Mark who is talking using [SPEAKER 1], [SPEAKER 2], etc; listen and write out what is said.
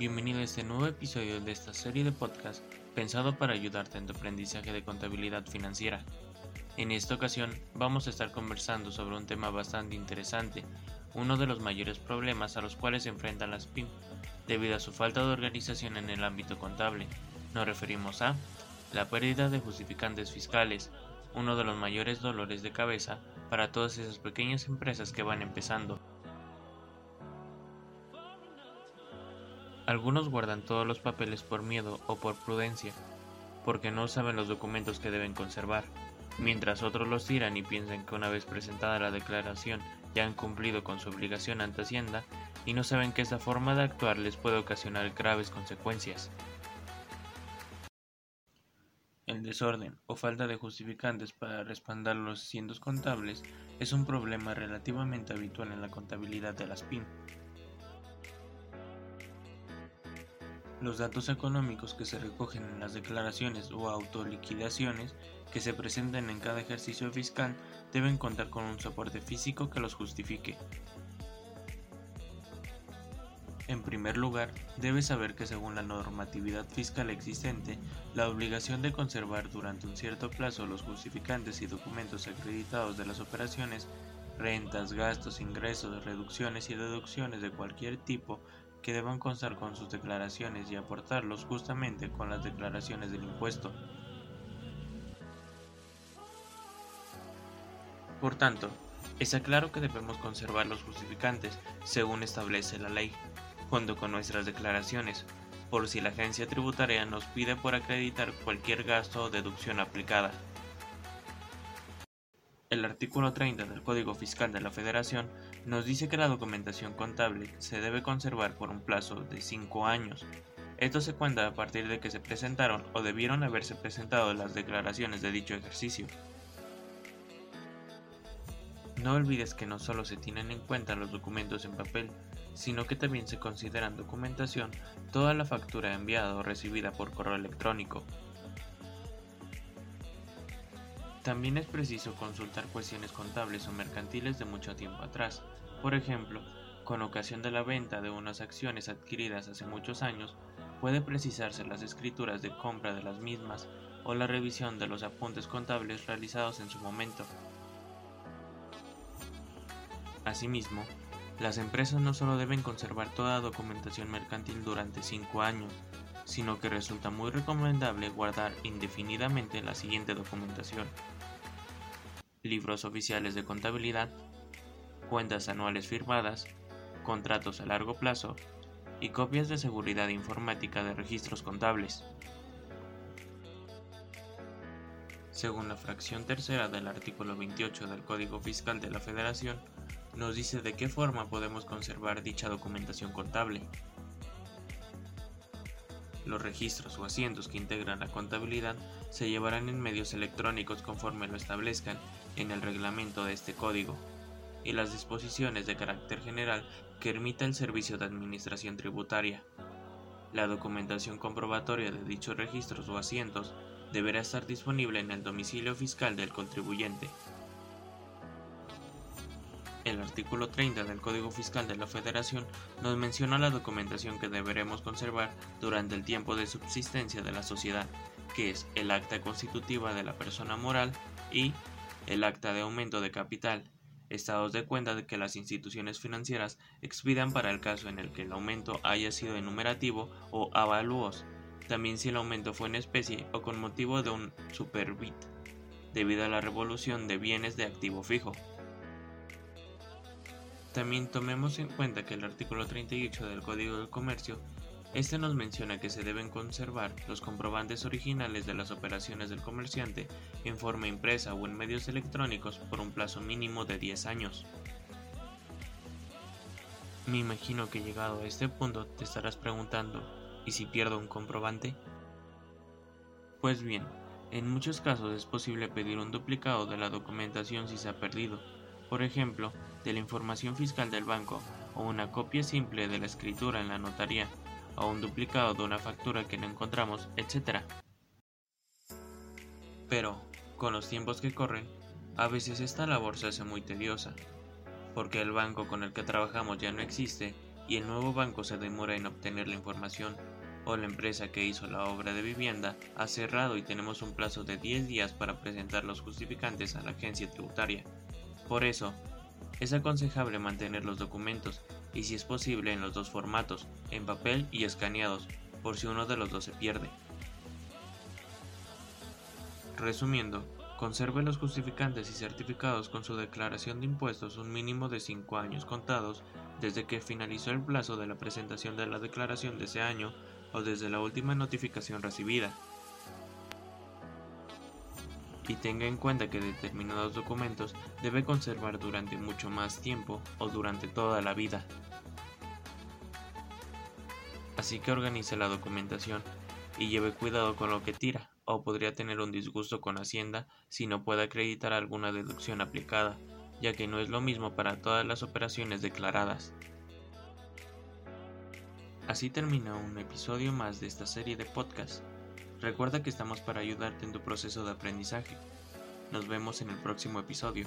[SPEAKER 1] Bienvenido a este nuevo episodio de esta serie de podcast pensado para ayudarte en tu aprendizaje de contabilidad financiera. En esta ocasión vamos a estar conversando sobre un tema bastante interesante, uno de los mayores problemas a los cuales se enfrentan las PYME debido a su falta de organización en el ámbito contable. Nos referimos a la pérdida de justificantes fiscales, uno de los mayores dolores de cabeza para todas esas pequeñas empresas que van empezando. Algunos guardan todos los papeles por miedo o por prudencia, porque no saben los documentos que deben conservar, mientras otros los tiran y piensan que una vez presentada la declaración ya han cumplido con su obligación ante Hacienda y no saben que esta forma de actuar les puede ocasionar graves consecuencias. El desorden o falta de justificantes para respaldar los asientos contables es un problema relativamente habitual en la contabilidad de las PYME. Los datos económicos que se recogen en las declaraciones o autoliquidaciones que se presenten en cada ejercicio fiscal deben contar con un soporte físico que los justifique. En primer lugar, debes saber que según la normatividad fiscal existente, la obligación de conservar durante un cierto plazo los justificantes y documentos acreditados de las operaciones, rentas, gastos, ingresos, reducciones y deducciones de cualquier tipo que deban constar con sus declaraciones y aportarlos justamente con las declaraciones del impuesto. Por tanto, está claro que debemos conservar los justificantes según establece la ley, junto con nuestras declaraciones, por si la agencia tributaria nos pide por acreditar cualquier gasto o deducción aplicada. El artículo 30 del Código Fiscal de la Federación nos dice que la documentación contable se debe conservar por un plazo de 5 años. Esto se cuenta a partir de que se presentaron o debieron haberse presentado las declaraciones de dicho ejercicio. No olvides que no solo se tienen en cuenta los documentos en papel, sino que también se consideran documentación toda la factura enviada o recibida por correo electrónico, también es preciso consultar cuestiones contables o mercantiles de mucho tiempo atrás. Por ejemplo, con ocasión de la venta de unas acciones adquiridas hace muchos años, puede precisarse las escrituras de compra de las mismas o la revisión de los apuntes contables realizados en su momento. Asimismo, las empresas no solo deben conservar toda documentación mercantil durante 5 años, sino que resulta muy recomendable guardar indefinidamente la siguiente documentación. Libros oficiales de contabilidad, cuentas anuales firmadas, contratos a largo plazo y copias de seguridad informática de registros contables. Según la fracción tercera del artículo 28 del Código Fiscal de la Federación, nos dice de qué forma podemos conservar dicha documentación contable. Los registros o asientos que integran la contabilidad se llevarán en medios electrónicos conforme lo establezcan en el reglamento de este código y las disposiciones de carácter general que emita el Servicio de Administración Tributaria. La documentación comprobatoria de dichos registros o asientos deberá estar disponible en el domicilio fiscal del contribuyente. El artículo 30 del Código Fiscal de la Federación nos menciona la documentación que deberemos conservar durante el tiempo de subsistencia de la sociedad, que es el acta constitutiva de la persona moral y el acta de aumento de capital, estados de cuenta de que las instituciones financieras expidan para el caso en el que el aumento haya sido enumerativo o avalúos, también si el aumento fue en especie o con motivo de un superbit, debido a la revolución de bienes de activo fijo. También tomemos en cuenta que el artículo 38 del Código del Comercio este nos menciona que se deben conservar los comprobantes originales de las operaciones del comerciante en forma impresa o en medios electrónicos por un plazo mínimo de 10 años. Me imagino que llegado a este punto te estarás preguntando, ¿y si pierdo un comprobante? Pues bien, en muchos casos es posible pedir un duplicado de la documentación si se ha perdido, por ejemplo, de la información fiscal del banco o una copia simple de la escritura en la notaría o un duplicado de una factura que no encontramos, etc. Pero, con los tiempos que corren, a veces esta labor se hace muy tediosa, porque el banco con el que trabajamos ya no existe y el nuevo banco se demora en obtener la información o la empresa que hizo la obra de vivienda ha cerrado y tenemos un plazo de 10 días para presentar los justificantes a la agencia tributaria. Por eso, es aconsejable mantener los documentos y si es posible en los dos formatos, en papel y escaneados, por si uno de los dos se pierde. Resumiendo, conserve los justificantes y certificados con su declaración de impuestos un mínimo de 5 años contados desde que finalizó el plazo de la presentación de la declaración de ese año o desde la última notificación recibida. Y tenga en cuenta que determinados documentos debe conservar durante mucho más tiempo o durante toda la vida. Así que organice la documentación y lleve cuidado con lo que tira, o podría tener un disgusto con Hacienda si no puede acreditar alguna deducción aplicada, ya que no es lo mismo para todas las operaciones declaradas. Así termina un episodio más de esta serie de podcast. Recuerda que estamos para ayudarte en tu proceso de aprendizaje. Nos vemos en el próximo episodio.